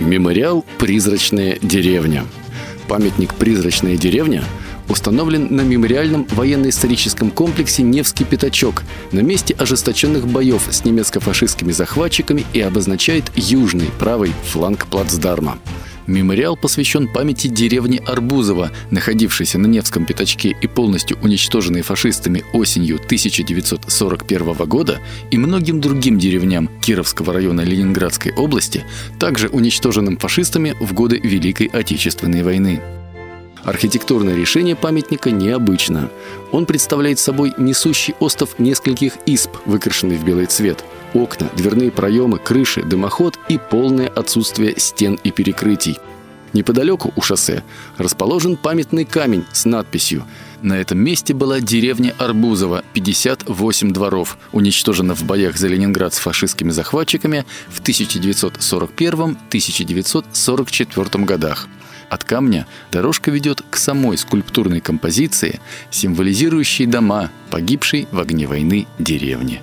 Мемориал «Призрачная деревня». Памятник «Призрачная деревня» установлен на мемориальном военно-историческом комплексе «Невский пятачок» на месте ожесточенных боев с немецко-фашистскими захватчиками и обозначает южный правый фланг плацдарма. Мемориал посвящен памяти деревни Арбузово, находившейся на Невском пятачке и полностью уничтоженной фашистами осенью 1941 года, и многим другим деревням Кировского района Ленинградской области, также уничтоженным фашистами в годы Великой Отечественной войны. Архитектурное решение памятника необычно. Он представляет собой несущий остов нескольких исп, выкрашенный в белый цвет. Окна, дверные проемы, крыши, дымоход и полное отсутствие стен и перекрытий. Неподалеку у шоссе расположен памятный камень с надписью на этом месте была деревня Арбузово, 58 дворов, уничтожена в боях за Ленинград с фашистскими захватчиками в 1941-1944 годах. От камня дорожка ведет к самой скульптурной композиции, символизирующей дома погибшей в огне войны деревни.